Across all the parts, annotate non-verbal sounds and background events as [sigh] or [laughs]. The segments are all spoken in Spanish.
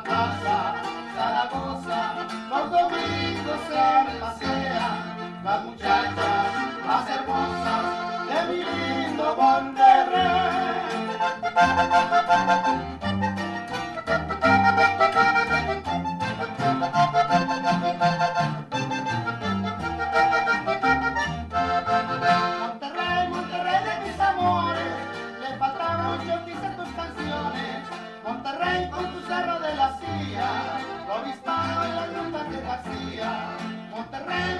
la plaza, Zaragoza, los domingos se pasean las muchachas más hermosas de mi lindo Monterrey.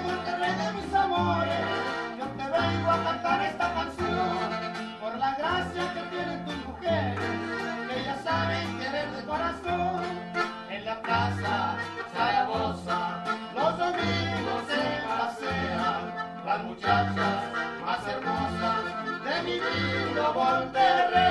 Monterrey de mis amores, yo te vengo a cantar esta canción por la gracia que tienen tus mujeres, que ya saben querer de corazón. En la plaza Zaragoza, los domingos se pasean las muchachas más hermosas de mi lindo Monterrey.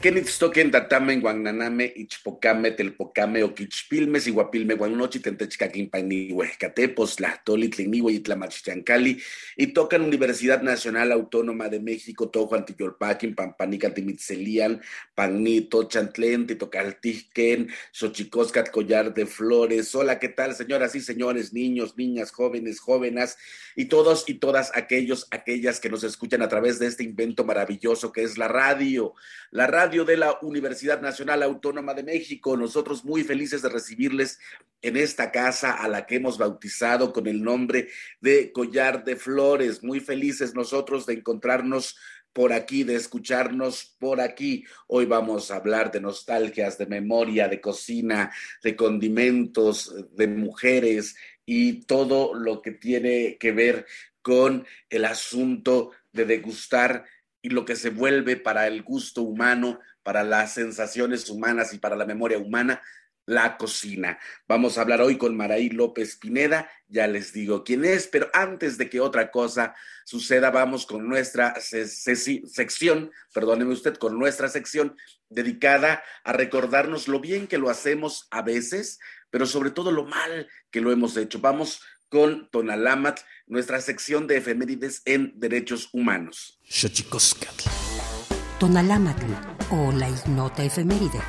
Kenitstoken tatamen guananame ichpocame telpocame oquichpilme siguapilme guanochi tentechcaquimpani huescatepos lahtoli tliniwe itlamachchancali y tocan Universidad Nacional Autónoma de México tojo antiyolpaquin pampanica timitzelian panito chantlen titocaltijquen xochicoscat collar de flores. Hola qué tal señoras y señores niños niñas jóvenes jóvenes y todos y todas aquellos aquellas que nos escuchan a través de este invento maravilloso que es la radio la radio de la Universidad Nacional Autónoma de México. Nosotros muy felices de recibirles en esta casa a la que hemos bautizado con el nombre de Collar de Flores. Muy felices nosotros de encontrarnos por aquí, de escucharnos por aquí. Hoy vamos a hablar de nostalgias, de memoria, de cocina, de condimentos, de mujeres y todo lo que tiene que ver con el asunto de degustar y lo que se vuelve para el gusto humano, para las sensaciones humanas y para la memoria humana, la cocina. Vamos a hablar hoy con Maraí López Pineda, ya les digo quién es, pero antes de que otra cosa suceda, vamos con nuestra sección, perdóneme usted, con nuestra sección dedicada a recordarnos lo bien que lo hacemos a veces, pero sobre todo lo mal que lo hemos hecho. Vamos con Tonalamat, nuestra sección de efemérides en derechos humanos. Tonalamat o la ignota efeméride.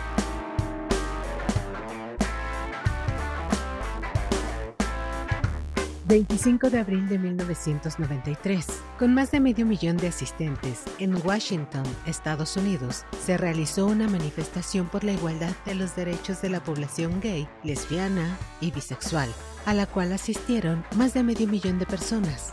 25 de abril de 1993. Con más de medio millón de asistentes, en Washington, Estados Unidos, se realizó una manifestación por la igualdad de los derechos de la población gay, lesbiana y bisexual, a la cual asistieron más de medio millón de personas.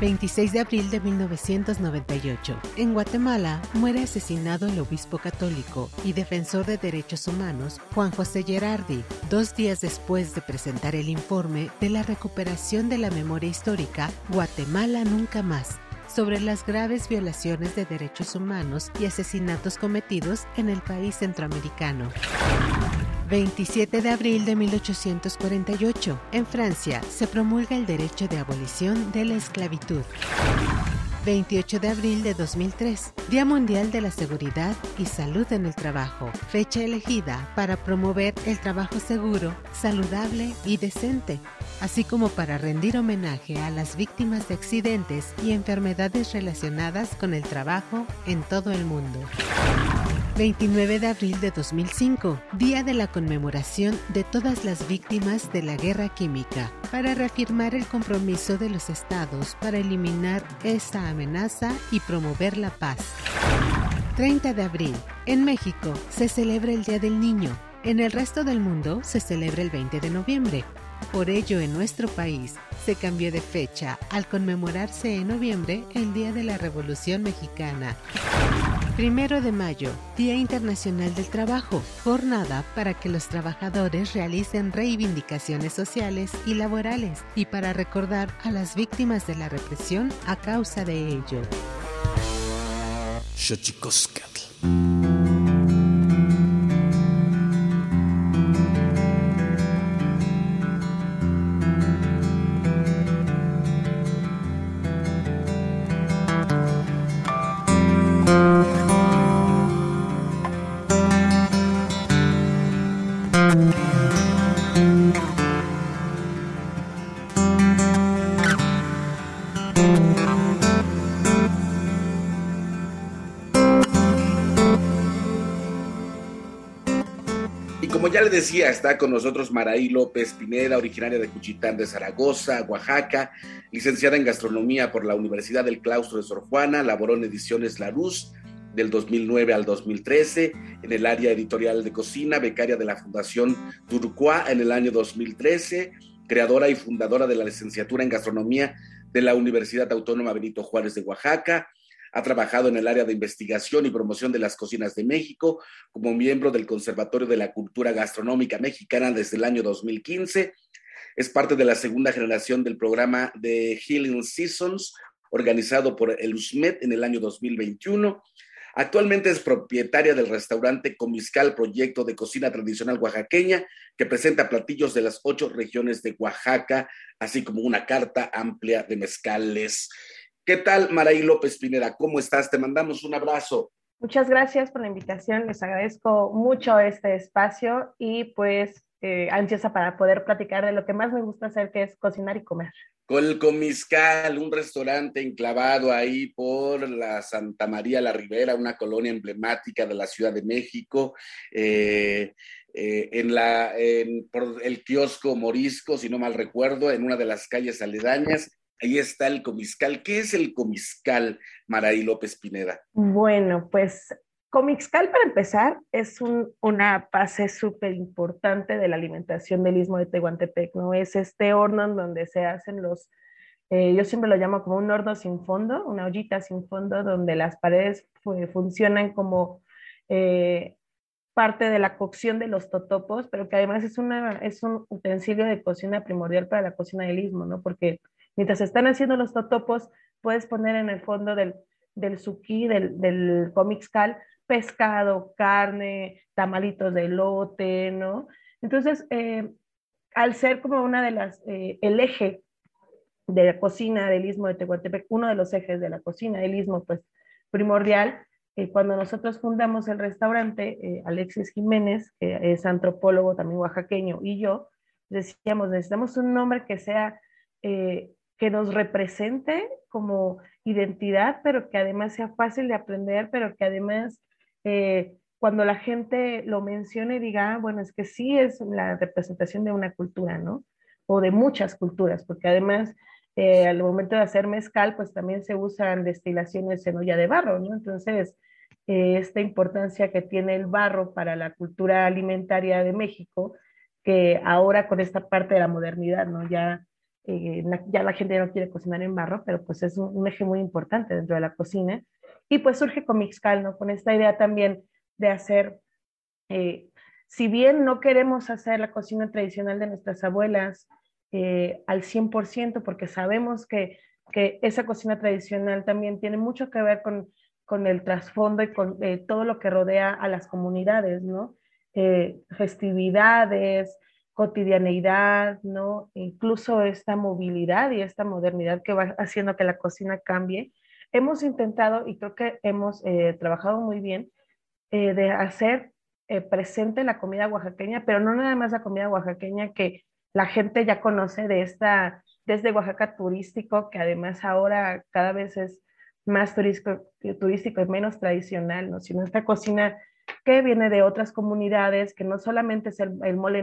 26 de abril de 1998. En Guatemala muere asesinado el obispo católico y defensor de derechos humanos Juan José Gerardi, dos días después de presentar el informe de la recuperación de la memoria histórica Guatemala Nunca Más sobre las graves violaciones de derechos humanos y asesinatos cometidos en el país centroamericano. 27 de abril de 1848. En Francia se promulga el derecho de abolición de la esclavitud. 28 de abril de 2003, Día Mundial de la Seguridad y Salud en el Trabajo, fecha elegida para promover el trabajo seguro, saludable y decente, así como para rendir homenaje a las víctimas de accidentes y enfermedades relacionadas con el trabajo en todo el mundo. 29 de abril de 2005, Día de la conmemoración de todas las víctimas de la guerra química, para reafirmar el compromiso de los estados para eliminar esta amenaza y promover la paz. 30 de abril, en México se celebra el Día del Niño, en el resto del mundo se celebra el 20 de noviembre. Por ello, en nuestro país se cambió de fecha al conmemorarse en noviembre el Día de la Revolución Mexicana. Primero de mayo, Día Internacional del Trabajo, jornada para que los trabajadores realicen reivindicaciones sociales y laborales y para recordar a las víctimas de la represión a causa de ello. Decía, está con nosotros Maraí López Pineda, originaria de Cuchitán de Zaragoza, Oaxaca, licenciada en gastronomía por la Universidad del Claustro de Sor Juana, laboró en Ediciones La Luz del 2009 al 2013, en el área editorial de cocina, becaria de la Fundación Turquá en el año 2013, creadora y fundadora de la licenciatura en gastronomía de la Universidad Autónoma Benito Juárez de Oaxaca, ha trabajado en el área de investigación y promoción de las cocinas de México como miembro del Conservatorio de la Cultura Gastronómica Mexicana desde el año 2015. Es parte de la segunda generación del programa de Healing Seasons, organizado por el USMED en el año 2021. Actualmente es propietaria del restaurante Comiscal, proyecto de cocina tradicional oaxaqueña, que presenta platillos de las ocho regiones de Oaxaca, así como una carta amplia de mezcales. ¿Qué tal, Maraí López Pineda? ¿Cómo estás? Te mandamos un abrazo. Muchas gracias por la invitación, les agradezco mucho este espacio y pues eh, ansiosa para poder platicar de lo que más me gusta hacer, que es cocinar y comer. Con el Comiscal, un restaurante enclavado ahí por la Santa María la Ribera, una colonia emblemática de la Ciudad de México, eh, eh, en la, por el kiosco Morisco, si no mal recuerdo, en una de las calles aledañas Ahí está el Comiscal. ¿Qué es el Comiscal, Maraí López Pineda? Bueno, pues Comiscal, para empezar, es una base súper importante de la alimentación del Istmo de Tehuantepec, ¿no? Es este horno en donde se hacen los, eh, yo siempre lo llamo como un horno sin fondo, una ollita sin fondo, donde las paredes funcionan como eh, parte de la cocción de los totopos, pero que además es, una, es un utensilio de cocina primordial para la cocina del Istmo, ¿no? Porque Mientras están haciendo los totopos, puedes poner en el fondo del, del suki, del, del comixcal, pescado, carne, tamalitos de lote, ¿no? Entonces, eh, al ser como una de las, eh, el eje de la cocina del Istmo de Tehuantepec, uno de los ejes de la cocina del Istmo, pues primordial, eh, cuando nosotros fundamos el restaurante, Alexis Jiménez, que es antropólogo también oaxaqueño, y yo, decíamos, necesitamos un nombre que sea que nos represente como identidad, pero que además sea fácil de aprender, pero que además eh, cuando la gente lo mencione diga, ah, bueno, es que sí es la representación de una cultura, ¿no? O de muchas culturas, porque además eh, al momento de hacer mezcal, pues también se usan destilaciones en olla de barro, ¿no? Entonces, eh, esta importancia que tiene el barro para la cultura alimentaria de México, que ahora con esta parte de la modernidad, ¿no? Ya eh, ya la gente no quiere cocinar en barro, pero pues es un, eje muy importante dentro de la cocina. Y pues surge con Mixcal, ¿no? Con esta idea también de hacer, eh, si bien no queremos hacer la cocina tradicional de nuestras abuelas eh, al 100%, porque sabemos que, que, esa cocina tradicional también tiene mucho que ver con, con el trasfondo y con todo lo que rodea a las comunidades, ¿no? eh, festividades, cotidianeidad, ¿no? Incluso esta movilidad y esta modernidad que va haciendo que la cocina cambie. Hemos intentado, y creo que hemos eh, trabajado muy bien, eh, de hacer presente la comida oaxaqueña, pero no nada más la comida oaxaqueña que la gente ya conoce de esta, desde Oaxaca turístico, que además ahora cada vez es más turístico, turístico y menos tradicional, ¿no? Sino esta cocina que viene de otras comunidades, que no solamente es el, el mole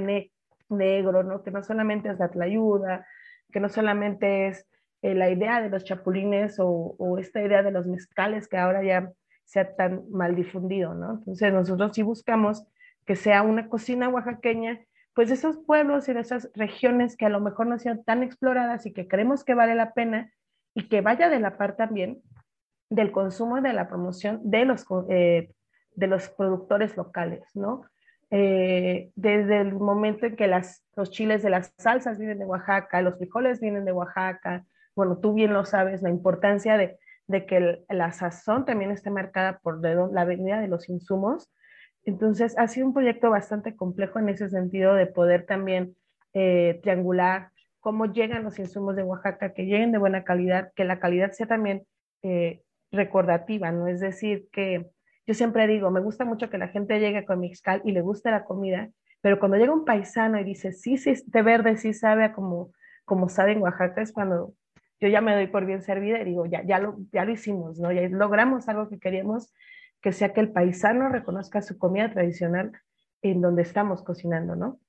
negro, ¿no? Que no solamente es la tlayuda, que no solamente es eh, la idea de los chapulines o, esta idea de los mezcales que ahora ya se ha tan mal difundido, ¿no? Entonces nosotros sí buscamos que sea una cocina oaxaqueña, pues de esos pueblos y de esas regiones que a lo mejor no sean tan exploradas y que creemos que vale la pena y que vaya de la par también del consumo y de la promoción de los, eh, de los productores locales, ¿no? Eh, desde el momento en que las, los chiles de las salsas vienen de Oaxaca, los frijoles vienen de Oaxaca, bueno, tú bien lo sabes, la importancia de, de que la sazón también esté marcada por la venida de los insumos. Entonces, ha sido un proyecto bastante complejo en ese sentido de poder también eh, triangular cómo llegan los insumos de Oaxaca, que lleguen de buena calidad, que la calidad sea también recordativa, ¿no? Es decir, que yo siempre digo, me gusta mucho que la gente llegue con Mixcal y le guste la comida, pero cuando llega un paisano y dice, sí, sí, de verde, sí sabe a como, como sabe en Oaxaca, es cuando yo ya me doy por bien servida y digo, ya, ya, lo, ya lo hicimos, ¿no? Ya logramos algo que queríamos, que sea que el paisano reconozca su comida tradicional en donde estamos cocinando, ¿no?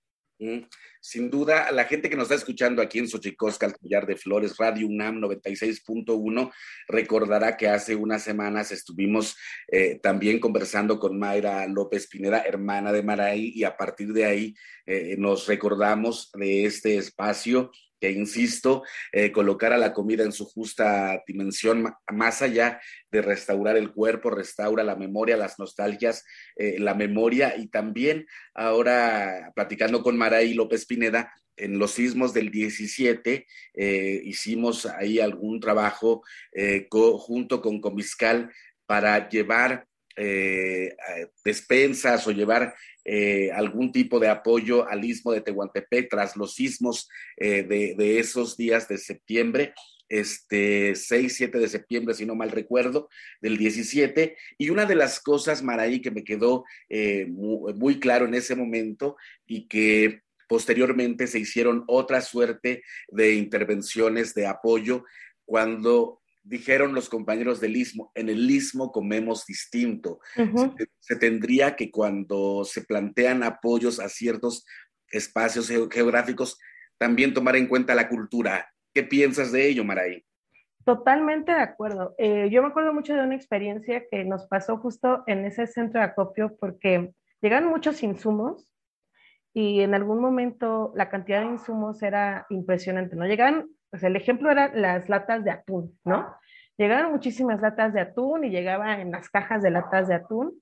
Sin duda, la gente que nos está escuchando aquí en Xochicosca, el Collar de Flores, Radio UNAM 96.1, recordará que hace unas semanas estuvimos eh, también conversando con Mayra López Pineda, hermana de Maraí, y a partir de ahí eh, nos recordamos de este espacio que, insisto, eh, colocar a la comida en su justa dimensión, más allá de restaurar el cuerpo, restaura la memoria, las nostalgias, eh, la memoria. Y también ahora platicando con Maraí López Pineda, en los sismos del 17 eh, hicimos ahí algún trabajo junto con Comiscal para llevar despensas o llevar eh, algún tipo de apoyo al istmo de Tehuantepec tras los sismos eh, de, esos días de septiembre, este 6, 7 de septiembre, si no mal recuerdo, del 17. Y una de las cosas, Maraí, que me quedó eh, muy, muy claro en ese momento y que posteriormente se hicieron otra suerte de intervenciones de apoyo cuando dijeron los compañeros del Istmo, en el Istmo comemos distinto. se, tendría que cuando se plantean apoyos a ciertos espacios geográficos, también tomar en cuenta la cultura. ¿Qué piensas de ello, Maray? Totalmente de acuerdo. Eh, yo me acuerdo mucho de una experiencia que nos pasó justo en ese centro de acopio porque llegan muchos insumos y en algún momento la cantidad de insumos era impresionante, ¿no? Llegaban el ejemplo eran las latas de atún, ¿no? Llegaron muchísimas latas de atún y llegaba en las cajas de latas de atún.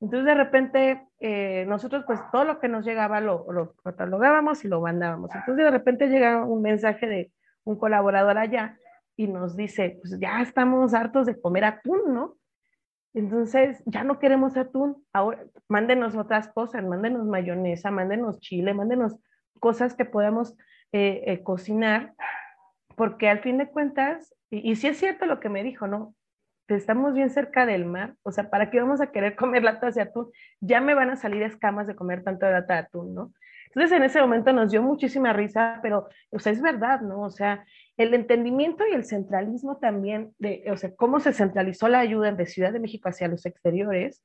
Entonces, de repente, eh, nosotros, pues todo lo que nos llegaba lo, lo, catalogábamos y lo mandábamos. Entonces, de repente llega un mensaje de un colaborador allá y nos dice, pues ya estamos hartos de comer atún, ¿no? Entonces, ya no queremos atún. Ahora, mándenos otras cosas, mándenos mayonesa, mándenos chile, mándenos cosas que podamos eh, eh, cocinar porque al fin de cuentas, y, si es cierto lo que me dijo, ¿no? Estamos bien cerca del mar, o sea, ¿para qué vamos a querer [laughs] comer latas de atún? Ya me van a salir escamas de comer tanto lata de atún, ¿no? Entonces en ese momento nos dio muchísima risa, pero, o sea, es verdad, ¿no? O sea, el entendimiento y el centralismo también, de, o sea, cómo se centralizó la ayuda de Ciudad de México hacia los exteriores,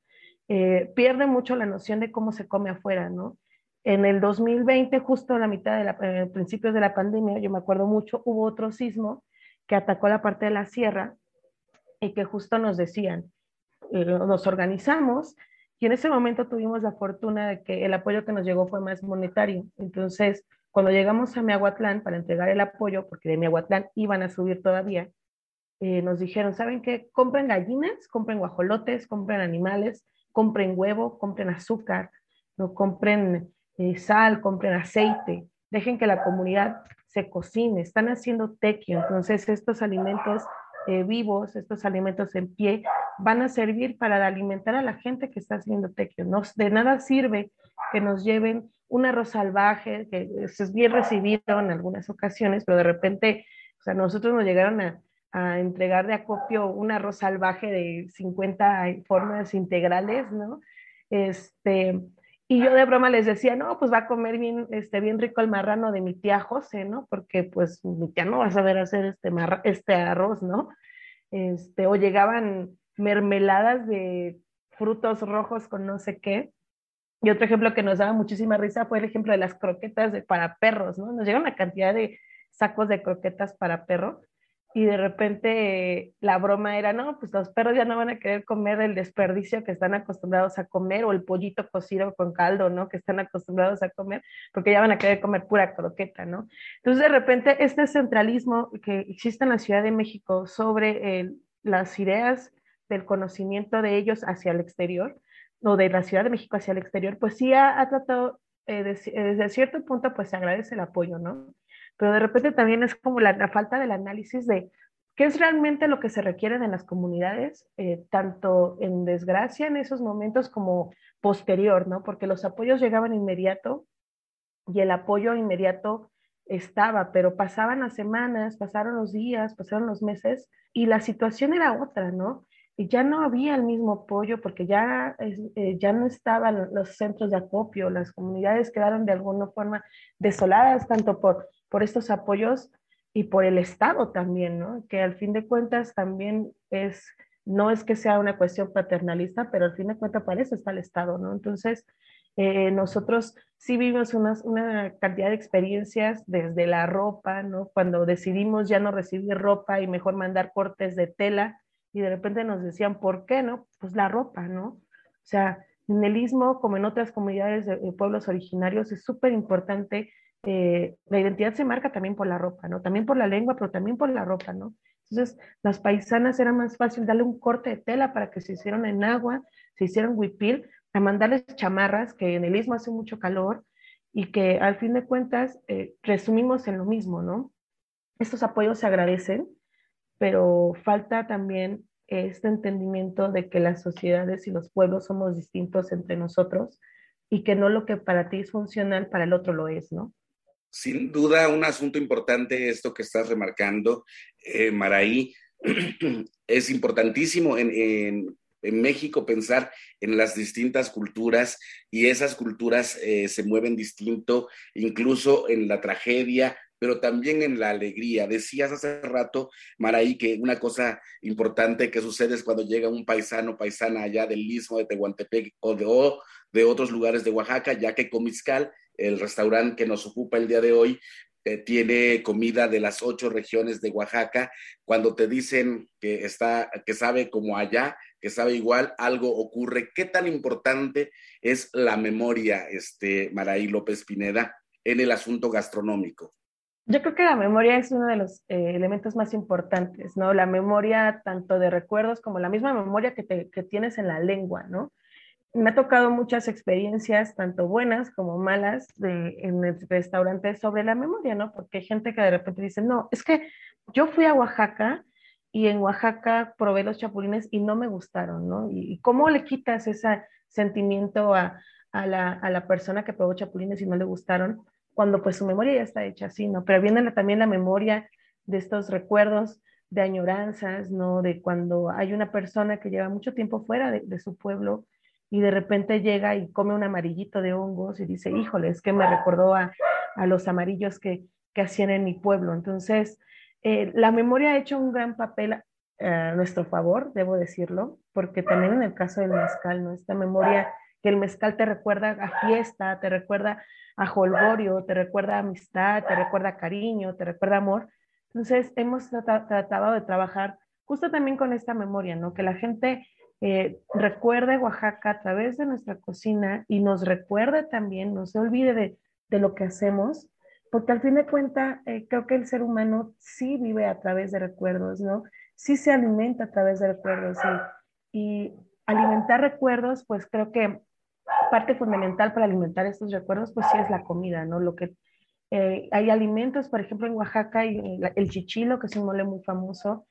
eh, pierde mucho la noción de cómo se come afuera, ¿no? En el 2020, justo a la mitad de la, eh, principios de la pandemia, yo me acuerdo mucho, hubo otro sismo que atacó la parte de la sierra y que justo nos decían, eh, nos organizamos y en ese momento tuvimos la fortuna de que el apoyo que nos llegó fue más monetario. Entonces, cuando llegamos a Miahuatlán para entregar el apoyo, porque de Miahuatlán iban a subir todavía, eh, nos dijeron, ¿saben qué? Compren gallinas, compren guajolotes, compren animales, compren huevo, compren azúcar, no compren sal, compren aceite, dejen que la comunidad se cocine, están haciendo tequio, entonces estos alimentos eh, vivos, estos alimentos en pie, van a servir para alimentar a la gente que está haciendo tequio. No, de nada sirve que nos lleven un arroz salvaje, que es bien recibido en algunas ocasiones, pero de repente, o sea, nosotros nos llegaron a, a entregar de acopio un arroz salvaje de 50 formas integrales, ¿no? Este, y yo de broma les decía, no, pues va a comer bien, este, bien rico el marrano de mi tía José, ¿no? Porque pues mi tía no va a saber hacer este, este arroz, ¿no? Este, o llegaban mermeladas de frutos rojos con no sé qué. Y otro ejemplo que nos daba muchísima risa fue el ejemplo de las croquetas de, para perros, ¿no? Nos llega una cantidad de sacos de croquetas para perro y de repente la broma era, no, pues los perros ya no van a querer comer el desperdicio que están acostumbrados a comer o el pollito cocido con caldo, ¿no? Que están acostumbrados a comer, porque ya van a querer comer pura croqueta, ¿no? Entonces de repente este centralismo que existe en la Ciudad de México sobre las ideas del conocimiento de ellos hacia el exterior, o de la Ciudad de México hacia el exterior, pues sí ha, tratado, eh, desde cierto punto, pues se agradece el apoyo, ¿no? Pero de repente también es como la, falta del análisis de qué es realmente lo que se requiere en las comunidades, eh, tanto en desgracia en esos momentos como posterior, ¿no? Porque los apoyos llegaban inmediato y el apoyo inmediato estaba, pero pasaban las semanas, pasaron los días, pasaron los meses y la situación era otra, ¿no? Y ya no había el mismo apoyo porque ya, eh, ya no estaban los centros de acopio, las comunidades quedaron de alguna forma desoladas, tanto por por estos apoyos y por el Estado también, ¿no? Que al fin de cuentas también es, no es que sea una cuestión paternalista, pero al fin de cuentas para eso está el Estado, ¿no? Entonces, eh, nosotros sí vimos una cantidad de experiencias desde la ropa, ¿no? Cuando decidimos ya no recibir ropa y mejor mandar cortes de tela y de repente nos decían, ¿por qué, no? Pues la ropa, ¿no? O sea, en el Istmo, como en otras comunidades de pueblos originarios, es súper importante eh, la identidad se marca también por la ropa, ¿no? También por la lengua, pero también por la ropa, ¿no? Entonces, las paisanas era más fácil darle un corte de tela para que se hicieran en agua, se hicieran huipil, a mandarles chamarras, que en el istmo hace mucho calor, y que al fin de cuentas eh, resumimos en lo mismo, ¿no? Estos apoyos se agradecen, pero falta también este entendimiento de que las sociedades y los pueblos somos distintos entre nosotros y que no lo que para ti es funcional, para el otro lo es, ¿no? Sin duda, un asunto importante esto que estás remarcando, eh, Maraí. [clears throat] es importantísimo en, México pensar en las distintas culturas y esas culturas eh, se mueven distinto, incluso en la tragedia, pero también en la alegría. Decías hace rato, Maraí, que una cosa importante que sucede es cuando llega un paisano, paisana allá del istmo de Tehuantepec o de, de otros lugares de Oaxaca, ya que Comiscal el restaurante que nos ocupa el día de hoy eh, tiene comida de las ocho regiones de Oaxaca. Cuando te dicen que está, que sabe como allá, que sabe igual, algo ocurre. ¿Qué tan importante es la memoria, este, Maraí López Pineda, en el asunto gastronómico? Yo creo que la memoria es uno de los eh, elementos más importantes, ¿no? La memoria tanto de recuerdos como la misma memoria que, que tienes en la lengua, ¿no? Me ha tocado muchas experiencias, tanto buenas como malas, de, en el restaurante sobre la memoria, ¿no? Porque hay gente que de repente dice, no, es que yo fui a Oaxaca y en Oaxaca probé los chapulines y no me gustaron, ¿no? ¿Y, cómo le quitas ese sentimiento a, a, la, a, la, persona que probó chapulines y no le gustaron cuando pues su memoria ya está hecha así, ¿no? Pero viene también la memoria de estos recuerdos de añoranzas, ¿no? De cuando hay una persona que lleva mucho tiempo fuera de, de su pueblo y de repente llega y come un amarillito de hongos y dice, híjole, es que me recordó a, a los amarillos que, que, hacían en mi pueblo. Entonces, eh, la memoria ha hecho un gran papel a nuestro favor, debo decirlo, porque también en el caso del mezcal, ¿no? Esta memoria que el mezcal te recuerda a fiesta, te recuerda a jolgorio, te recuerda a amistad, te recuerda a cariño, te recuerda amor. Entonces, hemos tratado de trabajar justo también con esta memoria, ¿no? Que la gente eh, recuerde Oaxaca a través de nuestra cocina y nos recuerde también, no se olvide de, de lo que hacemos, porque al fin de cuentas eh, creo que el ser humano sí vive a través de recuerdos, ¿no? Sí se alimenta a través de recuerdos y, y alimentar recuerdos, pues creo que parte fundamental para alimentar estos recuerdos, pues sí es la comida, ¿no? Lo que eh, hay alimentos, por ejemplo, en Oaxaca, y el chichilo, que es un mole muy famoso,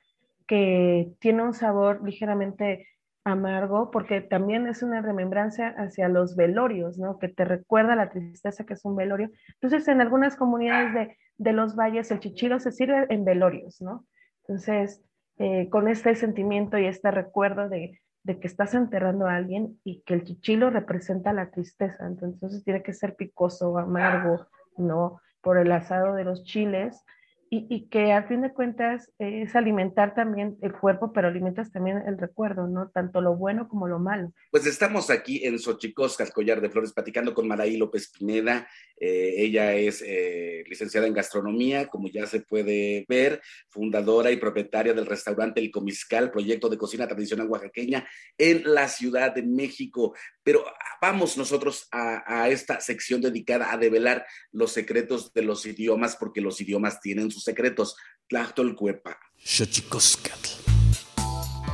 que tiene un sabor ligeramente amargo, porque también es una remembranza hacia los velorios, ¿no? Que te recuerda la tristeza que es un velorio. Entonces, en algunas comunidades de, de los valles, el chichilo se sirve en velorios, ¿no? Entonces, eh, con este sentimiento y este recuerdo de, de, que estás enterrando a alguien y que el chichilo representa la tristeza, entonces tiene que ser picoso, amargo, ¿no? Por el asado de los chiles y, que a fin de cuentas es alimentar también el cuerpo, pero alimentas también el recuerdo, ¿no? Tanto lo bueno como lo malo. Pues estamos aquí en Xochicoscas, Collar de Flores, platicando con Maraí López Pineda. Eh, ella es eh, licenciada en gastronomía, como ya se puede ver, fundadora y propietaria del restaurante El Comiscal, proyecto de cocina tradicional oaxaqueña en la Ciudad de México. Pero vamos nosotros a, a esta sección dedicada a develar los secretos de los idiomas, porque los idiomas tienen sus secretos. Tlachtolcuepa.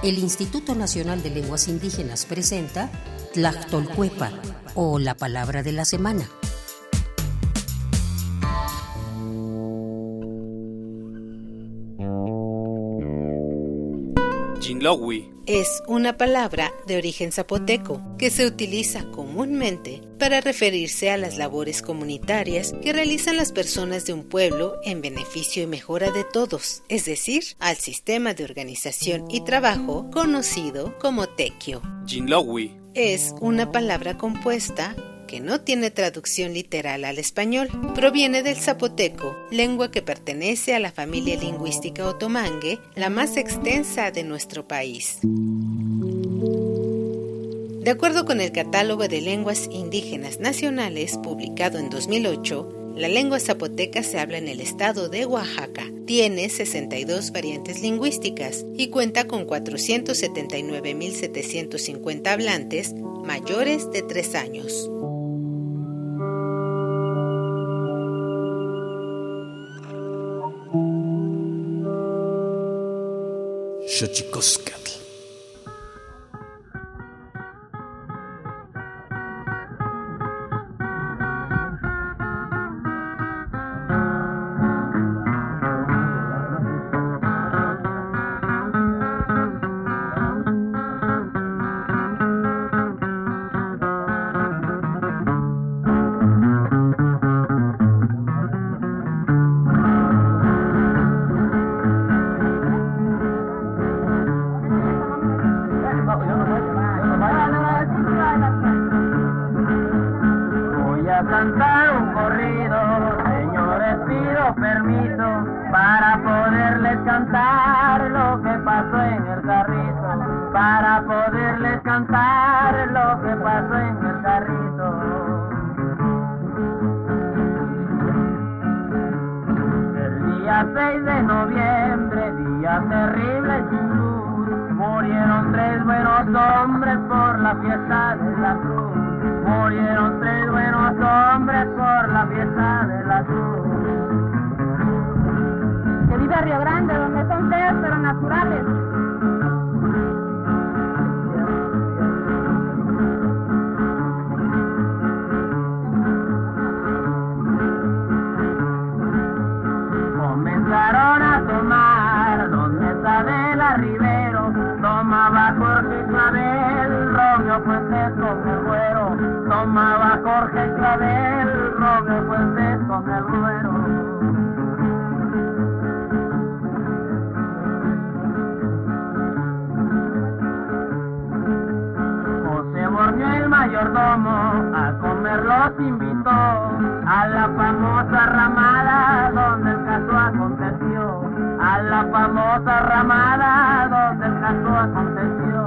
El Instituto Nacional de Lenguas Indígenas presenta Tlachtolcuepa o la palabra de la semana. Es una palabra de origen zapoteco que se utiliza comúnmente para referirse a las labores comunitarias que realizan las personas de un pueblo en beneficio y mejora de todos, es decir, al sistema de organización y trabajo conocido como tequio. Es una palabra compuesta que no tiene traducción literal al español. Proviene del zapoteco, lengua que pertenece a la familia lingüística otomangue, la más extensa de nuestro país. De acuerdo con el Catálogo de Lenguas Indígenas Nacionales, publicado en 2008, la lengua zapoteca se habla en el estado de Oaxaca. Tiene 62 variantes lingüísticas y cuenta con 479.750 hablantes mayores de 3 años. Xochicoscatl. No me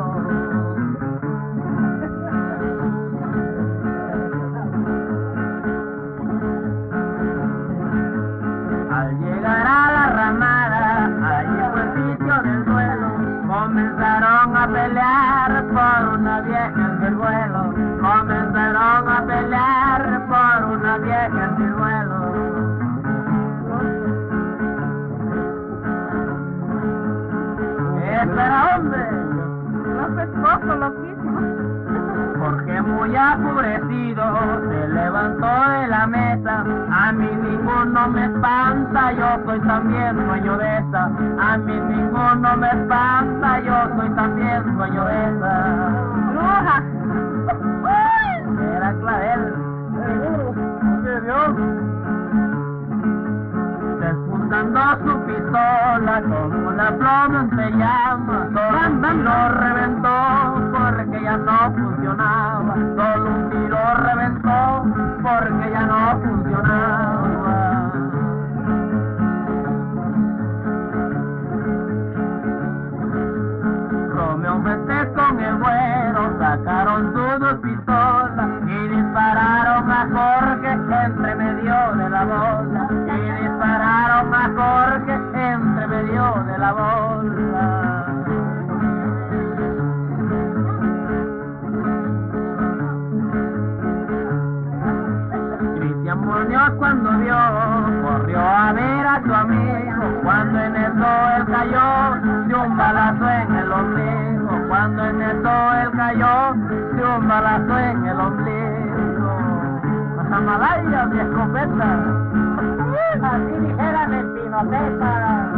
un balazo en el ombligo cuando en eso él cayó de un balazo en el ombligo. Malaya mi escopeta, así dijeran en Pinoteca.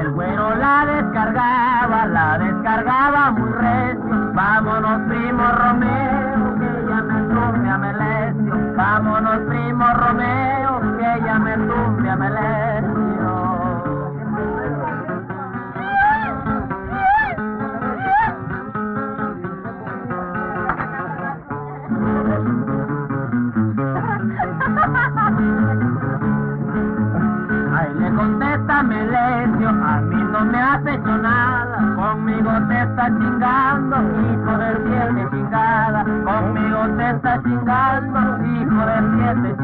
El güero la descargaba, la descargaba muy recio. Vámonos, primo Romeo, está chingando, hijo del siete chingada, conmigo te está chingando, siete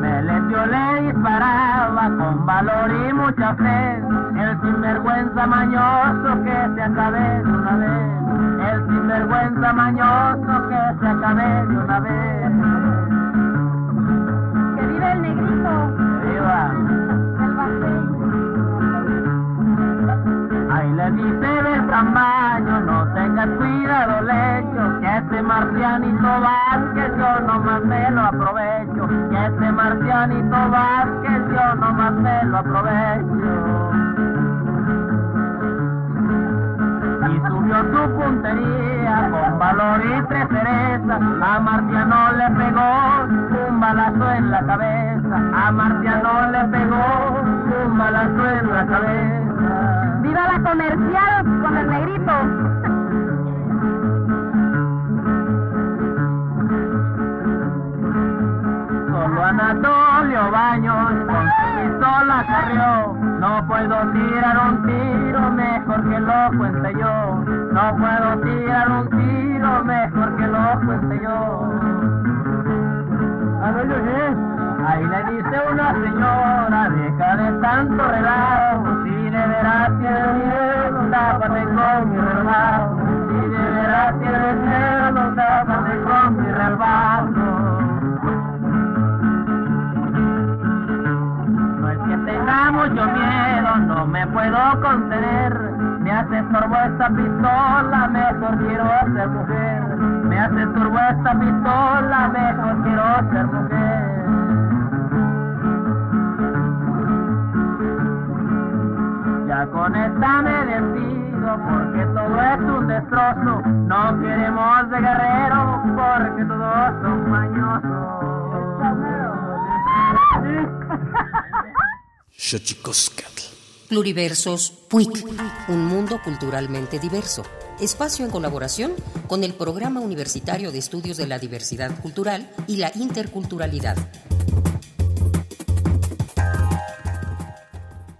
Me le le disparaba con valor y mucha fe, el sinvergüenza mañoso que se acabe de una vez, el sinvergüenza mañoso que se acabe de una vez. Que vive el negrito. Viva. Ahí le dice del tamaño, no tengas cuidado, lecho, que este marcianito que yo nomás me lo aprovecho, que este marcianito que yo nomás me lo aprovecho. Y subió su puntería con valor y tres a Marciano le pegó un balazo en la cabeza, a Marciano le pegó un balazo en la cabeza. ¡Viva la comercial con el negrito! Solo Anatolio Baños con su pistola corrió. No puedo tirar un tiro mejor que lo cuente yo. No puedo tirar un tiro mejor que lo cuente yo. Ah, Ahí le dice una señora, deja de tanto relajo, de veras tienes tápate con mi relajo, si de veras tienes miedo, tápate con mi relajo. No es que tenga mucho miedo, no me puedo contener, me hace esta pistola, mejor quiero ser mujer, me hace esta pistola, mejor quiero ser mujer. Con esta me despido porque todo es un destrozo. No queremos de guerrero porque todos son mañosos. Pluriversos PUIC, un mundo culturalmente diverso. Espacio en colaboración con el Programa Universitario de Estudios de la Diversidad Cultural y la Interculturalidad.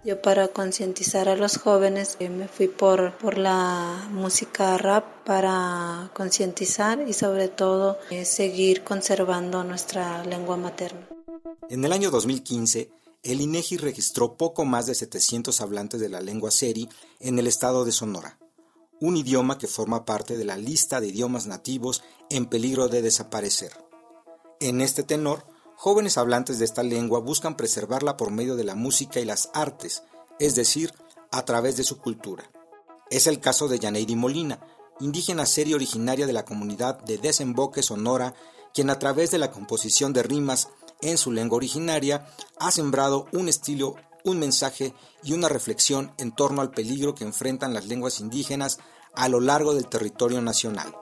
Yo para concientizar a los jóvenes eh, me fui por, por la música rap para concientizar y sobre todo eh, seguir conservando nuestra lengua materna. En el año 2015, el INEGI registró poco más de 700 hablantes de la lengua seri en el estado de Sonora, un idioma que forma parte de la lista de idiomas nativos en peligro de desaparecer. En este tenor, jóvenes hablantes de esta lengua buscan preservarla por medio de la música y las artes, es decir, a través de su cultura. Es el caso de Yaneidi Molina, indígena seria originaria de la comunidad de Desemboque, Sonora, quien a través de la composición de rimas en su lengua originaria ha sembrado un estilo, un mensaje y una reflexión en torno al peligro que enfrentan las lenguas indígenas a lo largo del territorio nacional.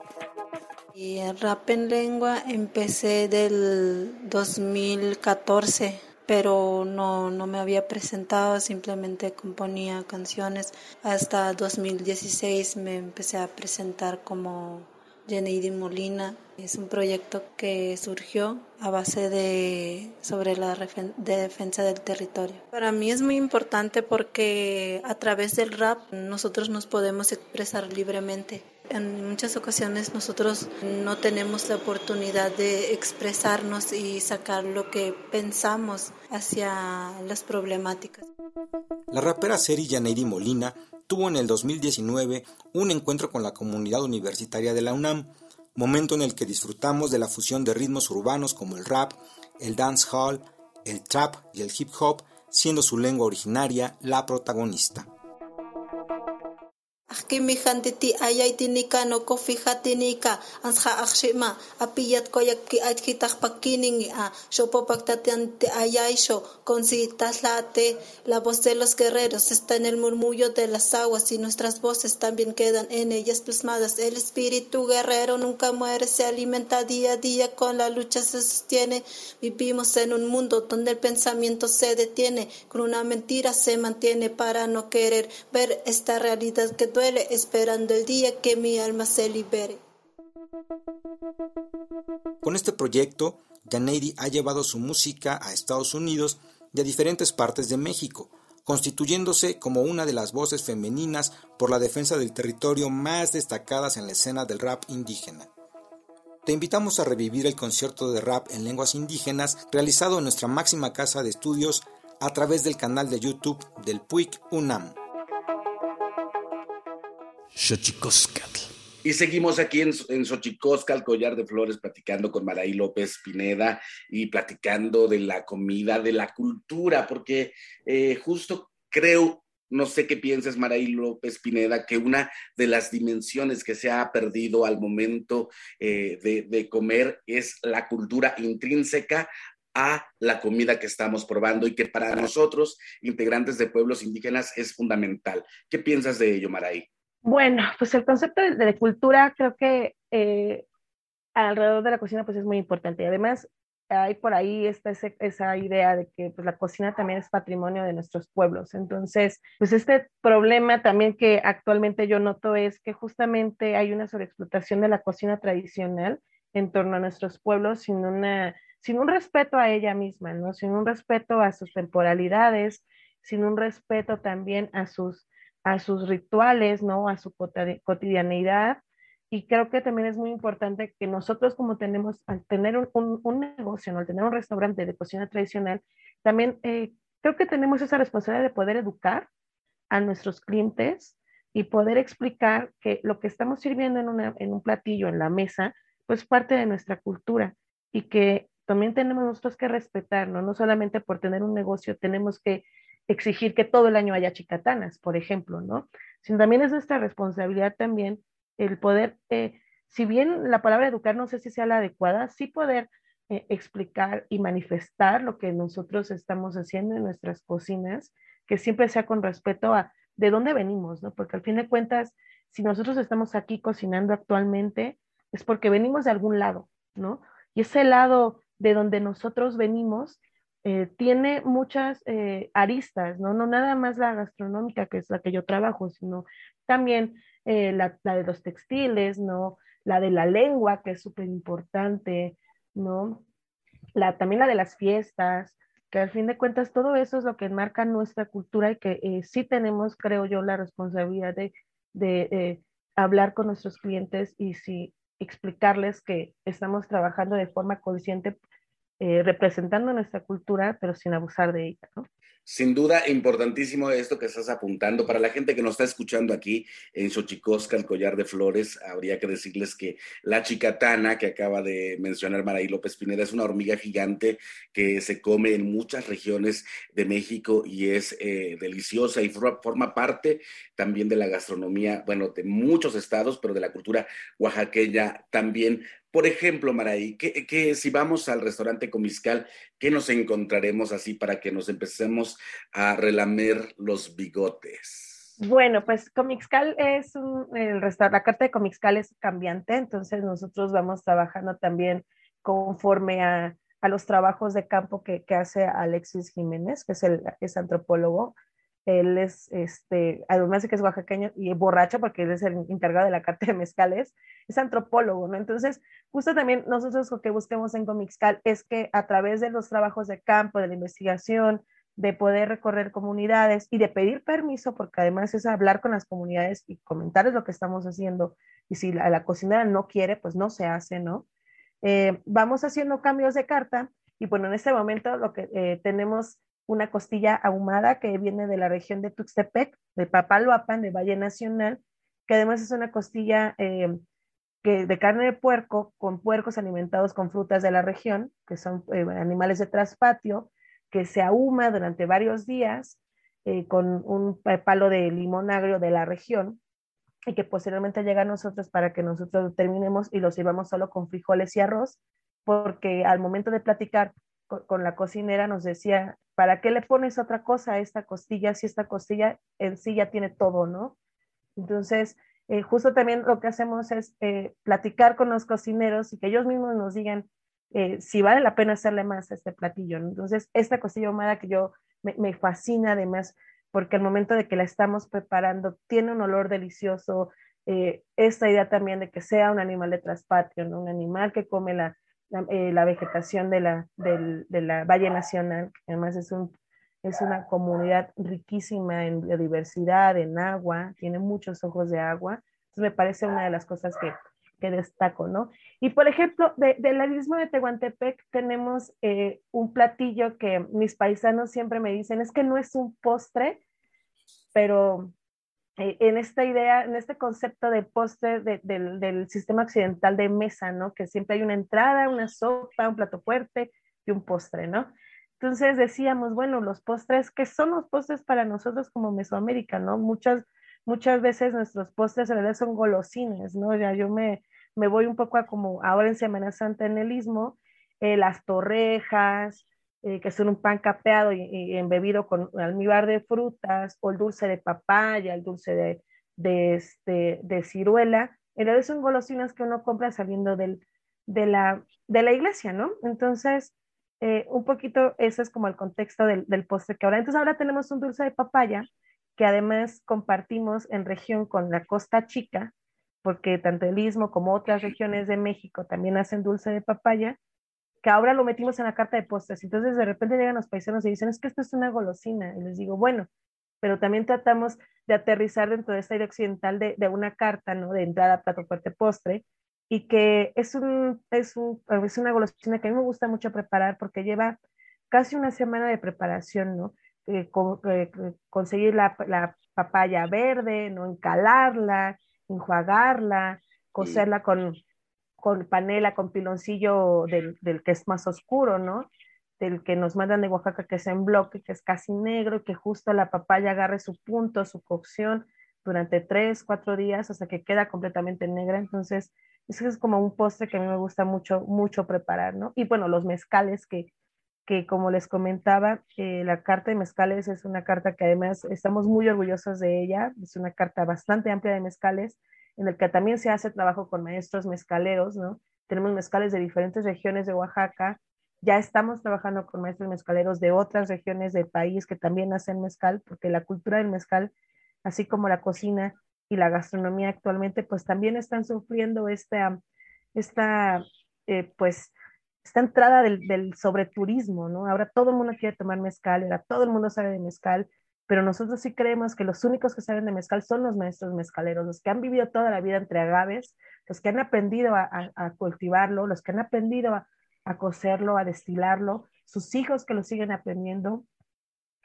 Y el rap en lengua empecé del 2014 pero no, no me había presentado, simplemente componía canciones. Hasta 2016 me empecé a presentar como Jenny Molina. Es un proyecto que surgió a base de sobre la de defensa del territorio. Para mí es muy importante porque a través del rap nosotros nos podemos expresar libremente en muchas ocasiones nosotros no tenemos la oportunidad de expresarnos y sacar lo que pensamos hacia las problemáticas. La rapera Seri Janeiri Molina tuvo en el 2019 un encuentro con la comunidad universitaria de la UNAM, momento en el que disfrutamos de la fusión de ritmos urbanos como el rap, el dancehall, el trap y el hip hop, siendo su lengua originaria la protagonista. A shopopaktatanti ayaisho taslate la voz de los guerreros está en el murmullo de las aguas y nuestras voces también quedan en ellas plasmadas. El espíritu guerrero nunca muere se alimenta día a día con la lucha se sostiene. Vivimos en un mundo donde el pensamiento se detiene con una mentira se mantiene para no querer ver esta realidad que duele esperando el día que mi alma se libere. Con este proyecto, Janeiri ha llevado su música a Estados Unidos y a diferentes partes de México, constituyéndose como una de las voces femeninas por la defensa del territorio más destacadas en la escena del rap indígena. Te invitamos a revivir el concierto de rap en lenguas indígenas realizado en nuestra máxima casa de estudios a través del canal de YouTube del PUIC UNAM. Y seguimos aquí en, en collar de flores, platicando con Maraí López Pineda y platicando de la comida, de la cultura, porque eh, justo creo, no sé qué piensas, Maraí López Pineda, que una de las dimensiones que se ha perdido al momento eh, de, de comer es la cultura intrínseca a la comida que estamos probando y que para nosotros, integrantes de pueblos indígenas, es fundamental. ¿Qué piensas de ello, Maraí? Bueno, pues el concepto de, cultura creo que eh, alrededor de la cocina pues es muy importante y además hay por ahí esta, esa idea de que pues, la cocina también es patrimonio de nuestros pueblos. Entonces, pues este problema también que actualmente yo noto es que justamente hay una sobreexplotación de la cocina tradicional en torno a nuestros pueblos sin, una, sin un respeto a ella misma, ¿no? Sin un respeto a sus temporalidades, sin un respeto también a sus a sus rituales, ¿no? A su cotidianeidad. Y creo que también es muy importante que nosotros como tenemos, al tener un, un, negocio, ¿no? al tener un restaurante de cocina tradicional, también eh, creo que tenemos esa responsabilidad de poder educar a nuestros clientes y poder explicar que lo que estamos sirviendo en, una, en un platillo, en la mesa, pues parte de nuestra cultura y que también tenemos nosotros que respetar, ¿no? No solamente por tener un negocio, tenemos que exigir que todo el año haya chicatanas, por ejemplo, ¿no? Sino también es nuestra responsabilidad también el poder, eh, si bien la palabra educar no sé si sea la adecuada, sí poder eh, explicar y manifestar lo que nosotros estamos haciendo en nuestras cocinas, que siempre sea con respeto a de dónde venimos, ¿no? Porque al fin de cuentas, si nosotros estamos aquí cocinando actualmente, es porque venimos de algún lado, ¿no? Y ese lado de donde nosotros venimos eh, tiene muchas eh, aristas, ¿no? No nada más la gastronómica, que es la que yo trabajo, sino también eh, la, de los textiles, ¿no? La de la lengua, que es súper importante, ¿no? La, también la de las fiestas, que al fin de cuentas todo eso es lo que enmarca nuestra cultura y que sí tenemos, creo yo, la responsabilidad de, de hablar con nuestros clientes y sí explicarles que estamos trabajando de forma consciente eh, representando nuestra cultura, pero sin abusar de ella, ¿no? Sin duda, importantísimo esto que estás apuntando. Para la gente que nos está escuchando aquí en Xochicosca, el collar de flores, habría que decirles que la chicatana que acaba de mencionar Maraí López Pineda es una hormiga gigante que se come en muchas regiones de México y es eh, deliciosa y forma parte también de la gastronomía, bueno, de muchos estados, pero de la cultura oaxaqueña también. Por ejemplo, Maraí, que, si vamos al restaurante Comiscal, ¿qué nos encontraremos así para que nos empecemos a relamer los bigotes? Bueno, pues Comixcal es un, el restaurante, la carta de Comixcal es cambiante, entonces nosotros vamos trabajando también conforme a, los trabajos de campo que, hace Alexis Jiménez, que es, el, es antropólogo. Él es, este, además de que es oaxaqueño y borracho, porque él es el encargado de la carta de mezcales, es antropólogo, ¿no? Entonces, justo también nosotros lo que busquemos en Comixcal es que a través de los trabajos de campo, de la investigación, de poder recorrer comunidades y de pedir permiso, porque además es hablar con las comunidades y comentarles lo que estamos haciendo. Y si la, cocinera no quiere, pues no se hace, ¿no? Eh, vamos haciendo cambios de carta y bueno, en este momento lo que eh, tenemos una costilla ahumada que viene de la región de Tuxtepec, de Papaloapan, de Valle Nacional, que además es una costilla eh, que, de carne de puerco con puercos alimentados con frutas de la región, que son eh, animales de traspatio, que se ahuma durante varios días eh, con un palo de limón agrio de la región y que posteriormente llega a nosotros para que nosotros terminemos y lo sirvamos solo con frijoles y arroz, porque al momento de platicar con la cocinera nos decía, ¿para qué le pones otra cosa a esta costilla si esta costilla en sí ya tiene todo, ¿no? Entonces, eh, justo también lo que hacemos es eh, platicar con los cocineros y que ellos mismos nos digan eh, si vale la pena hacerle más a este platillo. ¿no? Entonces, esta costilla ahumada que yo me, fascina además, porque al momento de que la estamos preparando tiene un olor delicioso. esta idea también de que sea un animal de traspatio, un animal que come la, eh, la, vegetación de la, de la Valle Nacional, que además es, un, es una comunidad riquísima en biodiversidad, en agua, tiene muchos ojos de agua. Entonces me parece una de las cosas que, que destaco, ¿no? Y por ejemplo, de, del mismo de Tehuantepec tenemos eh, un platillo que mis paisanos siempre me dicen, es que no es un postre, pero eh, en esta idea, en este concepto de postre del sistema occidental de mesa, ¿no? Que siempre hay una entrada, una sopa, un plato fuerte y un postre, ¿no? Entonces decíamos, bueno, los postres, ¿qué son los postres para nosotros como Mesoamérica, ¿no? Muchas, muchas veces nuestros postres en realidad son golosines, ¿no? Ya yo me, me voy un poco a como ahora en Semana Santa en el Istmo, eh, las torrejas, eh, que son un pan capeado y, embebido con almíbar de frutas, o el dulce de papaya, el dulce de, de, este, de ciruela, en realidad son golosinas que uno compra saliendo del, de, la, de la iglesia, ¿no? Entonces, eh, un poquito ese es como el contexto del, del postre que ahora. Entonces, ahora tenemos un dulce de papaya que además compartimos en región con la Costa Chica, porque tanto el Istmo como otras regiones de México también hacen dulce de papaya, que ahora lo metimos en la carta de postres. Entonces de repente llegan los paisanos y dicen, es que esto es una golosina. Y les digo, bueno, pero también tratamos de aterrizar dentro de esta idea occidental de, de una carta, ¿no? De entrada, plato fuerte, postre, y que es, un, es, un, es una golosina que a mí me gusta mucho preparar porque lleva casi una semana de preparación, ¿no? Eh, eh, conseguir la, la, papaya verde, ¿no? Encalarla, enjuagarla, cocerla con con panela, con piloncillo del, del, que es más oscuro, ¿no? Del que nos mandan de Oaxaca, que es en bloque, que es casi negro, y que justo la papaya agarre su punto, su cocción durante tres, cuatro días hasta que queda completamente negra. Entonces, eso es como un postre que a mí me gusta mucho, mucho preparar, ¿no? Y bueno, los mezcales que, que como les comentaba, eh, la carta de mezcales es una carta que además estamos muy orgullosos de ella, es una carta bastante amplia de mezcales en el que también se hace trabajo con maestros mezcaleros, ¿no? Tenemos mezcales de diferentes regiones de Oaxaca, ya estamos trabajando con maestros mezcaleros de otras regiones del país que también hacen mezcal, porque la cultura del mezcal, así como la cocina y la gastronomía actualmente, pues también están sufriendo esta, esta eh, pues, esta entrada del, del sobreturismo, ¿no? Ahora todo el mundo quiere tomar mezcal, ahora todo el mundo sabe de mezcal, pero nosotros sí creemos que los únicos que saben de mezcal son los maestros mezcaleros, los que han vivido toda la vida entre agaves, los que han aprendido a, cultivarlo, los que han aprendido a, a cocerlo, a destilarlo, sus hijos que lo siguen aprendiendo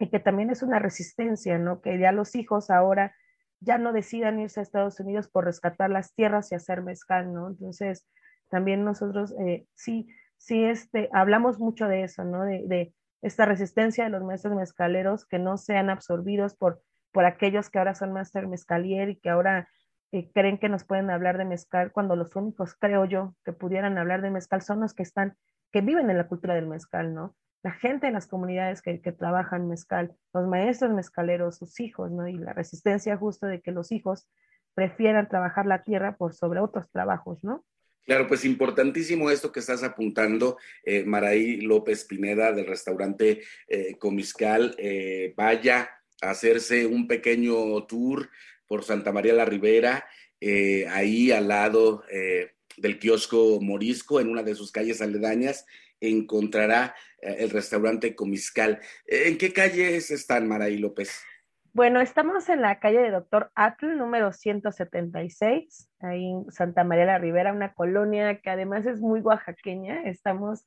y que también es una resistencia, ¿no? Que ya los hijos ahora ya no decidan irse a Estados Unidos por rescatar las tierras y hacer mezcal, ¿no? Entonces, también nosotros eh, sí, sí, este, hablamos mucho de eso, ¿no? De, de, esta resistencia de los maestros mezcaleros que no sean absorbidos por, por aquellos que ahora son master mezcalier y que ahora eh, creen que nos pueden hablar de mezcal cuando los únicos, creo yo, que pudieran hablar de mezcal son los que están, que viven en la cultura del mezcal, ¿no? la gente en las comunidades que, que, trabajan mezcal, los maestros mezcaleros, sus hijos, ¿no? Y la resistencia justo de que los hijos prefieran trabajar la tierra por sobre otros trabajos, ¿no? Claro, pues importantísimo esto que estás apuntando, eh, Maraí López Pineda del restaurante eh, Comiscal. Eh, vaya a hacerse un pequeño tour por Santa María la Ribera, eh, ahí al lado del kiosco Morisco, en una de sus calles aledañas, encontrará el restaurante Comiscal. ¿En qué calles están, Maraí López? Bueno, estamos en la calle de Doctor Atl, número 176, ahí en Santa María la Ribera, una colonia que además es muy oaxaqueña. Estamos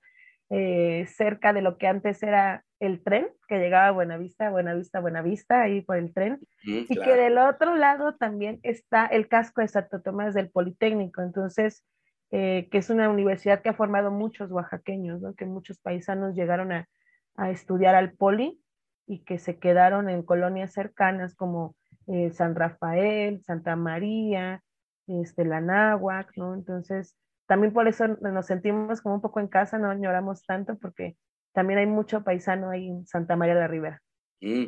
eh, cerca de lo que antes era el tren, que llegaba a Buenavista, Buenavista, Buenavista, ahí por el tren. Mm, y claro. que del otro lado también está el casco de Santo Tomás del Politécnico. Entonces, eh, que es una universidad que ha formado muchos oaxaqueños, ¿no? que muchos paisanos llegaron a, a, estudiar al poli y que se quedaron en colonias cercanas como eh, San Rafael, Santa María, este, la Náhuac, ¿no? Entonces, también por eso nos sentimos como un poco en casa, no añoramos tanto porque también hay mucho paisano ahí en Santa María de la Ribera. Mm.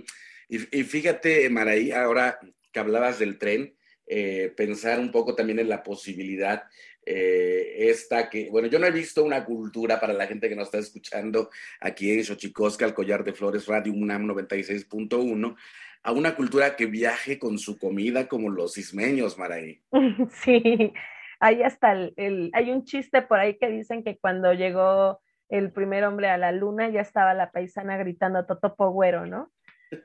Y, y, fíjate, Maraí, ahora que hablabas del tren, eh, pensar un poco también en la posibilidad eh, esta que, bueno, yo no he visto una cultura para la gente que nos está escuchando aquí en Xochicosca, el Collar de Flores Radio UNAM 96.1, a una cultura que viaje con su comida como los ismeños, Maraí. [laughs] Sí, hay hasta el, el, hay un chiste por ahí que dicen que cuando llegó el primer hombre a la luna ya estaba la paisana gritando Totopo Güero, ¿no?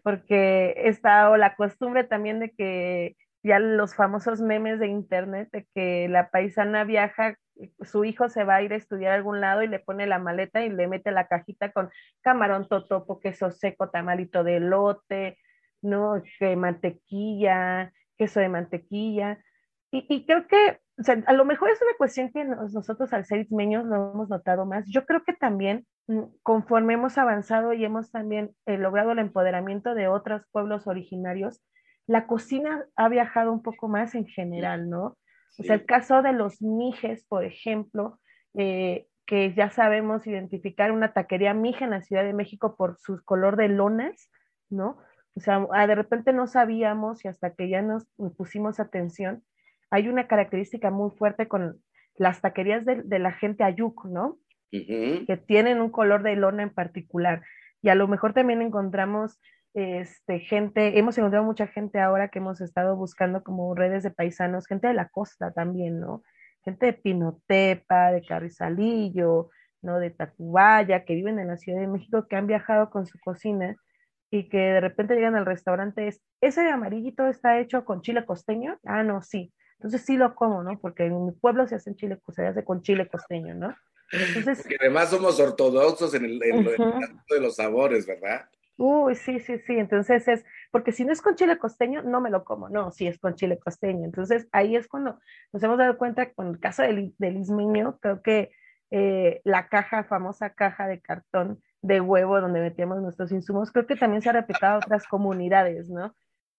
Porque está la costumbre también de que ya los famosos memes de internet de que la paisana viaja, su hijo se va a ir a estudiar a algún lado y le pone la maleta y le mete la cajita con camarón totopo, queso seco, tamalito de lote, ¿no? Que mantequilla, queso de mantequilla. Y, creo que, a lo mejor es una cuestión que nos, nosotros al ser ismeños lo hemos notado más. Yo creo que también mm, conforme hemos avanzado y hemos también eh, logrado el empoderamiento de otros pueblos originarios, la cocina ha viajado un poco más en general, ¿no? Sí. O sea, el caso de los mijes, por ejemplo, eh, que ya sabemos identificar una taquería mija en la Ciudad de México por su color de lonas, ¿no? O sea, ah, de repente no sabíamos y hasta que ya nos pusimos atención, hay una característica muy fuerte con las taquerías de, de la gente ayuk, ¿no? Uh -huh. Que tienen un color de lona en particular. Y a lo mejor también encontramos este, gente, hemos encontrado mucha gente ahora que hemos estado buscando como redes de paisanos, gente de la costa también, ¿no? Gente de Pinotepa, de Carrizalillo, ¿no? De Tacubaya, que viven en la Ciudad de México, que han viajado con su cocina y que de repente llegan al restaurante, es, ¿ese amarillito está hecho con chile costeño? Ah, no, sí. Entonces sí lo como, ¿no? Porque en mi pueblo se hace chile, se hace con chile costeño, ¿no? [laughs] Entonces, Porque además somos ortodoxos en el, en uh -huh. el de los sabores, ¿verdad? Uy, sí, sí, sí. Entonces es, porque si no es con chile costeño, no me lo como. No, sí es con chile costeño. Entonces ahí es cuando nos hemos dado cuenta, con el caso del, del ismeño, creo que eh, la caja, famosa caja de cartón de huevo donde metíamos nuestros insumos, creo que también se ha replicado a otras comunidades, ¿no?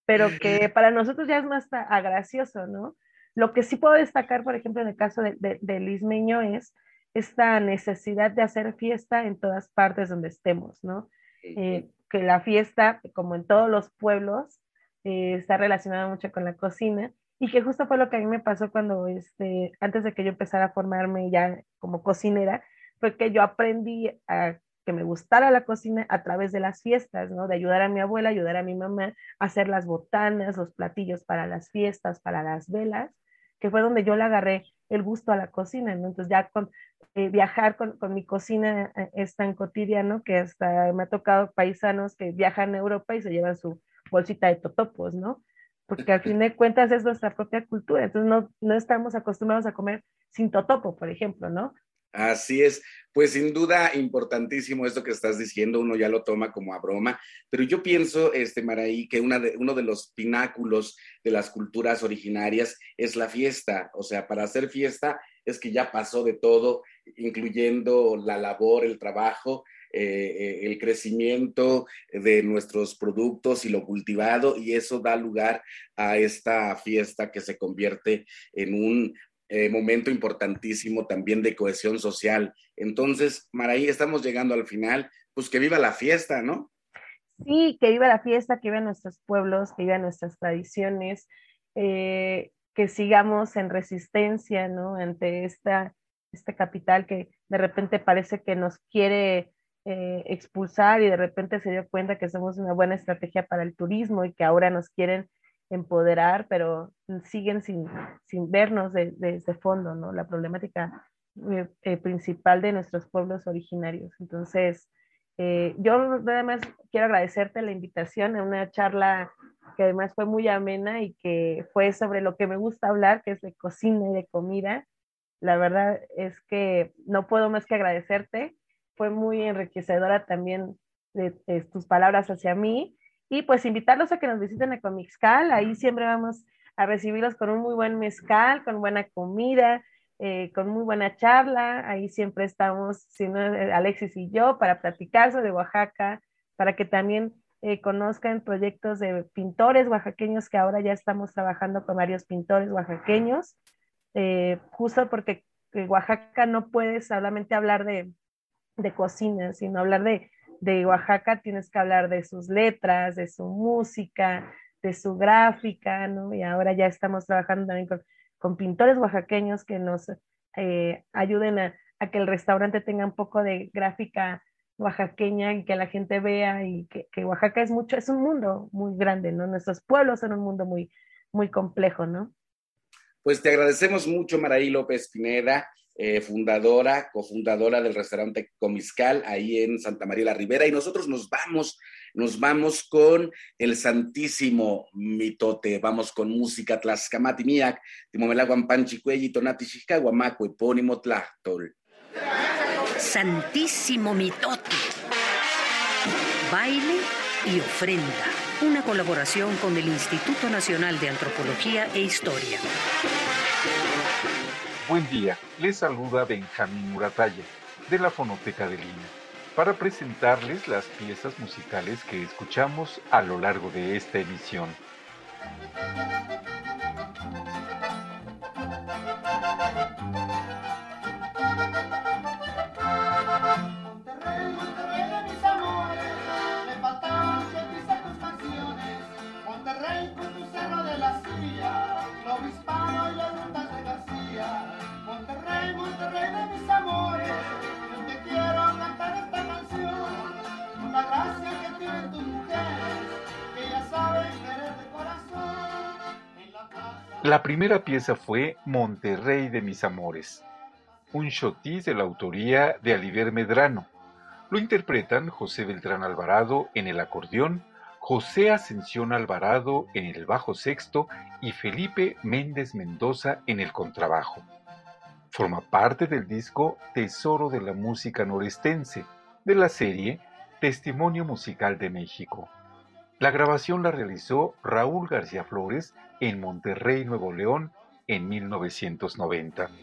Pero que para nosotros ya es más gracioso, ¿no? Lo que sí puedo destacar, por ejemplo, en el caso de, de, del ismeño es esta necesidad de hacer fiesta en todas partes donde estemos, ¿no? Eh, que la fiesta, como en todos los pueblos, eh, está relacionada mucho con la cocina y que justo fue lo que a mí me pasó cuando, este, antes de que yo empezara a formarme ya como cocinera, fue que yo aprendí a que me gustara la cocina a través de las fiestas, ¿no? De ayudar a mi abuela, ayudar a mi mamá a hacer las botanas, los platillos para las fiestas, para las velas, que fue donde yo le agarré el gusto a la cocina, ¿no? Entonces ya con, eh, viajar con, con, mi cocina eh, es tan cotidiano que hasta me ha tocado paisanos que viajan a Europa y se llevan su bolsita de totopos, ¿no? Porque al fin de cuentas es nuestra propia cultura, entonces no, no estamos acostumbrados a comer sin totopo, por ejemplo, ¿no? Así es. Pues sin duda importantísimo esto que estás diciendo, uno ya lo toma como a broma, pero yo pienso, este Maraí, que de, uno de los pináculos de las culturas originarias es la fiesta. O sea, para hacer fiesta es que ya pasó de todo, incluyendo la labor, el trabajo, eh, eh, el crecimiento de nuestros productos y lo cultivado, y eso da lugar a esta fiesta que se convierte en un eh, momento importantísimo también de cohesión social. Entonces, Maraí, estamos llegando al final, pues que viva la fiesta, ¿no? Sí, que viva la fiesta, que viva nuestros pueblos, que viva nuestras tradiciones, que sigamos en resistencia, ¿no? Ante esta, esta capital que de repente parece que nos quiere eh, expulsar y de repente se dio cuenta que somos una buena estrategia para el turismo y que ahora nos quieren empoderar, pero siguen sin, sin vernos desde fondo, ¿no? La problemática eh, eh, principal de nuestros pueblos originarios. Entonces, yo nada más quiero agradecerte la invitación a una charla que además fue muy amena y que fue sobre lo que me gusta hablar, que es de cocina y de comida. La verdad es que no puedo más que agradecerte fue muy enriquecedora también de, tus palabras hacia mí. Y pues invitarlos a que nos visiten a Comixcal, ahí siempre vamos a recibirlos con un muy buen mezcal, con buena comida, eh, con muy buena charla. Ahí siempre estamos, si no, eh, Alexis y yo, para platicar sobre Oaxaca, para que también eh, conozcan proyectos de pintores oaxaqueños que ahora ya estamos trabajando con varios pintores oaxaqueños, justo porque Oaxaca no puede solamente hablar de, de cocina, sino hablar de, de Oaxaca tienes que hablar de sus letras, de su música, de su gráfica, ¿no? Y ahora ya estamos trabajando también con, pintores oaxaqueños que nos eh, ayuden a, que el restaurante tenga un poco de gráfica oaxaqueña y que la gente vea y que, que, Oaxaca es mucho, es un mundo muy grande, ¿no? Nuestros pueblos son un mundo muy, muy complejo, ¿no? Pues te agradecemos mucho, Maraí López Pineda. Eh, fundadora, cofundadora del restaurante Comiscal, ahí en Santa María la Ribera, y nosotros nos vamos, nos vamos con el santísimo mitote, vamos con música tlaxcamati miak, timomelaguan panchicuelli, tonati guamaco, epónimo tlachtol. Santísimo mitote. Baile y ofrenda. Una colaboración con el Instituto Nacional de Antropología e Historia. Buen día, les saluda Benjamín Murataya, de la Fonoteca de Lima, para presentarles las piezas musicales que escuchamos a lo largo de esta emisión. La primera pieza fue Monterrey de mis amores, un chotis de la autoría de Aliver Medrano. Lo interpretan José Beltrán Alvarado en el acordeón, José Ascensión Alvarado en el bajo sexto y Felipe Méndez Mendoza en el contrabajo. Forma parte del disco Tesoro de la Música Norestense, de la serie Testimonio Musical de México. La grabación la realizó Raúl García Flores en Monterrey, Nuevo León, en 1990.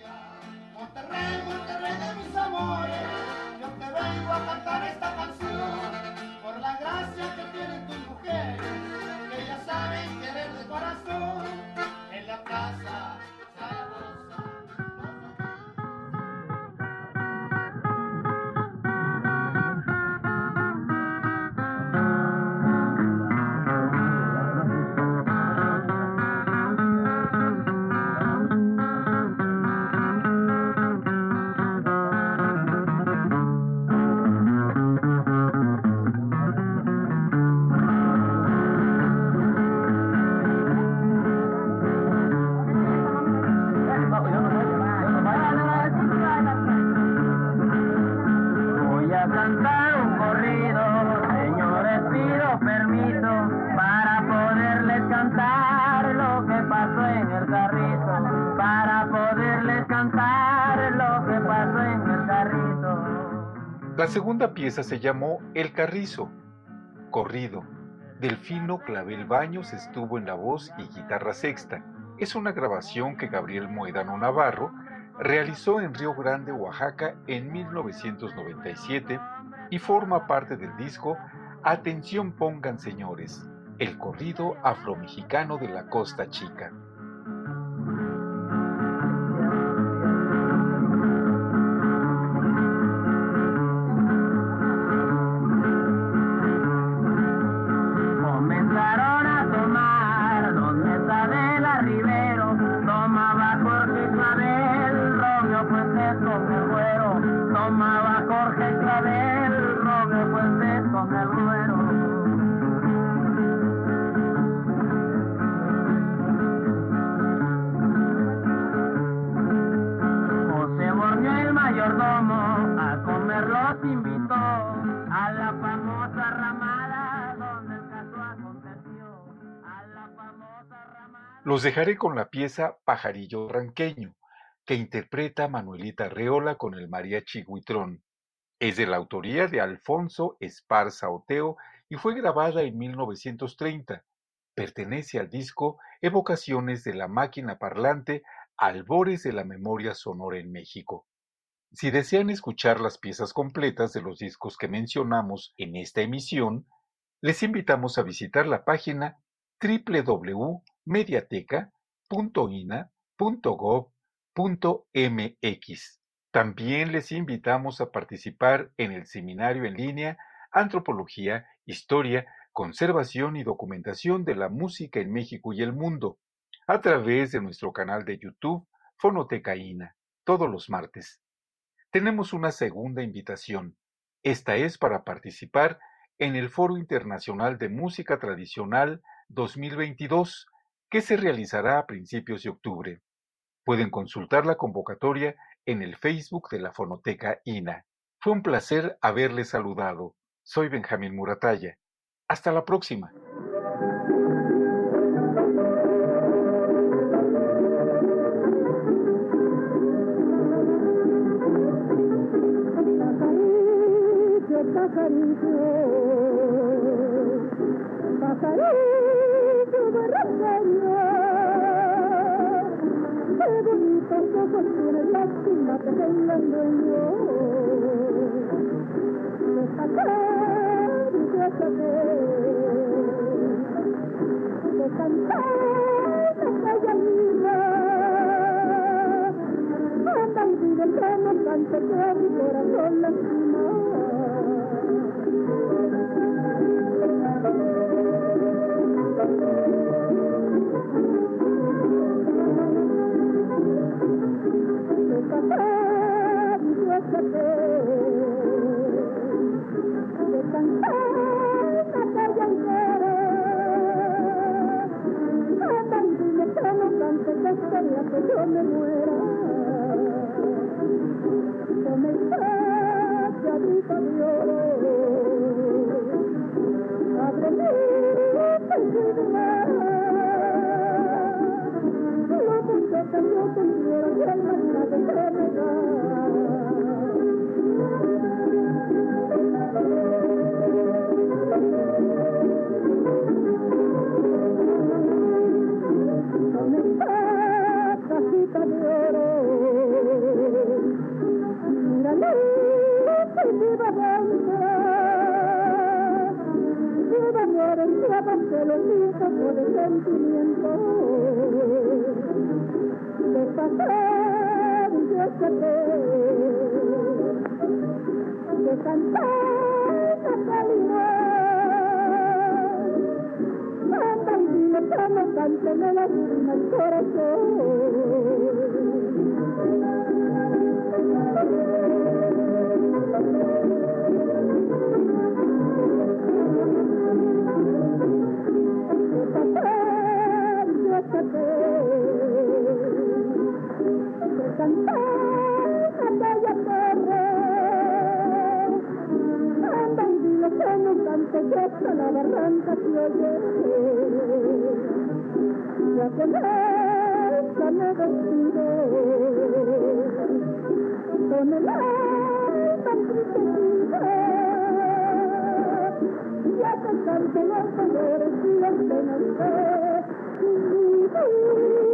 Pieza se llamó El Carrizo, corrido. Delfino Clavel Baños estuvo en la voz y guitarra sexta. Es una grabación que Gabriel Moedano Navarro realizó en Río Grande, Oaxaca, en 1997 y forma parte del disco Atención pongan señores, el corrido afromexicano de la Costa Chica. Los dejaré con la pieza Pajarillo Ranqueño, que interpreta Manuelita Reola con el mariachi Huitrón. Es de la autoría de Alfonso Esparza Oteo y fue grabada en 1930. Pertenece al disco Evocaciones de la máquina parlante, albores de la memoria sonora en México. Si desean escuchar las piezas completas de los discos que mencionamos en esta emisión, les invitamos a visitar la página www.mediateca.ina.gov.mx. También les invitamos a participar en el seminario en línea Antropología, Historia, Conservación y Documentación de la Música en México y el Mundo, a través de nuestro canal de YouTube Fonoteca INA, todos los martes. Tenemos una segunda invitación. Esta es para participar en el Foro Internacional de Música Tradicional 2022, que se realizará a principios de octubre. Pueden consultar la convocatoria en el Facebook de la Fonoteca INA. Fue un placer haberles saludado. Soy Benjamín Murataya. Hasta la próxima. Lástima que tengan dueño. Deja que yo saber, de cantar la calle mía. Y dile que no cante que mi corazón. Me muera. Como el pajarito de oro, abre mi de los hijos de sentimiento. De pasar yo sé de cantar la calidad. Manda y dile que no cante me la el corazón. la barranca se oye ya con esta me despido con el alma tristecida y a pesar de los dolores y las penas que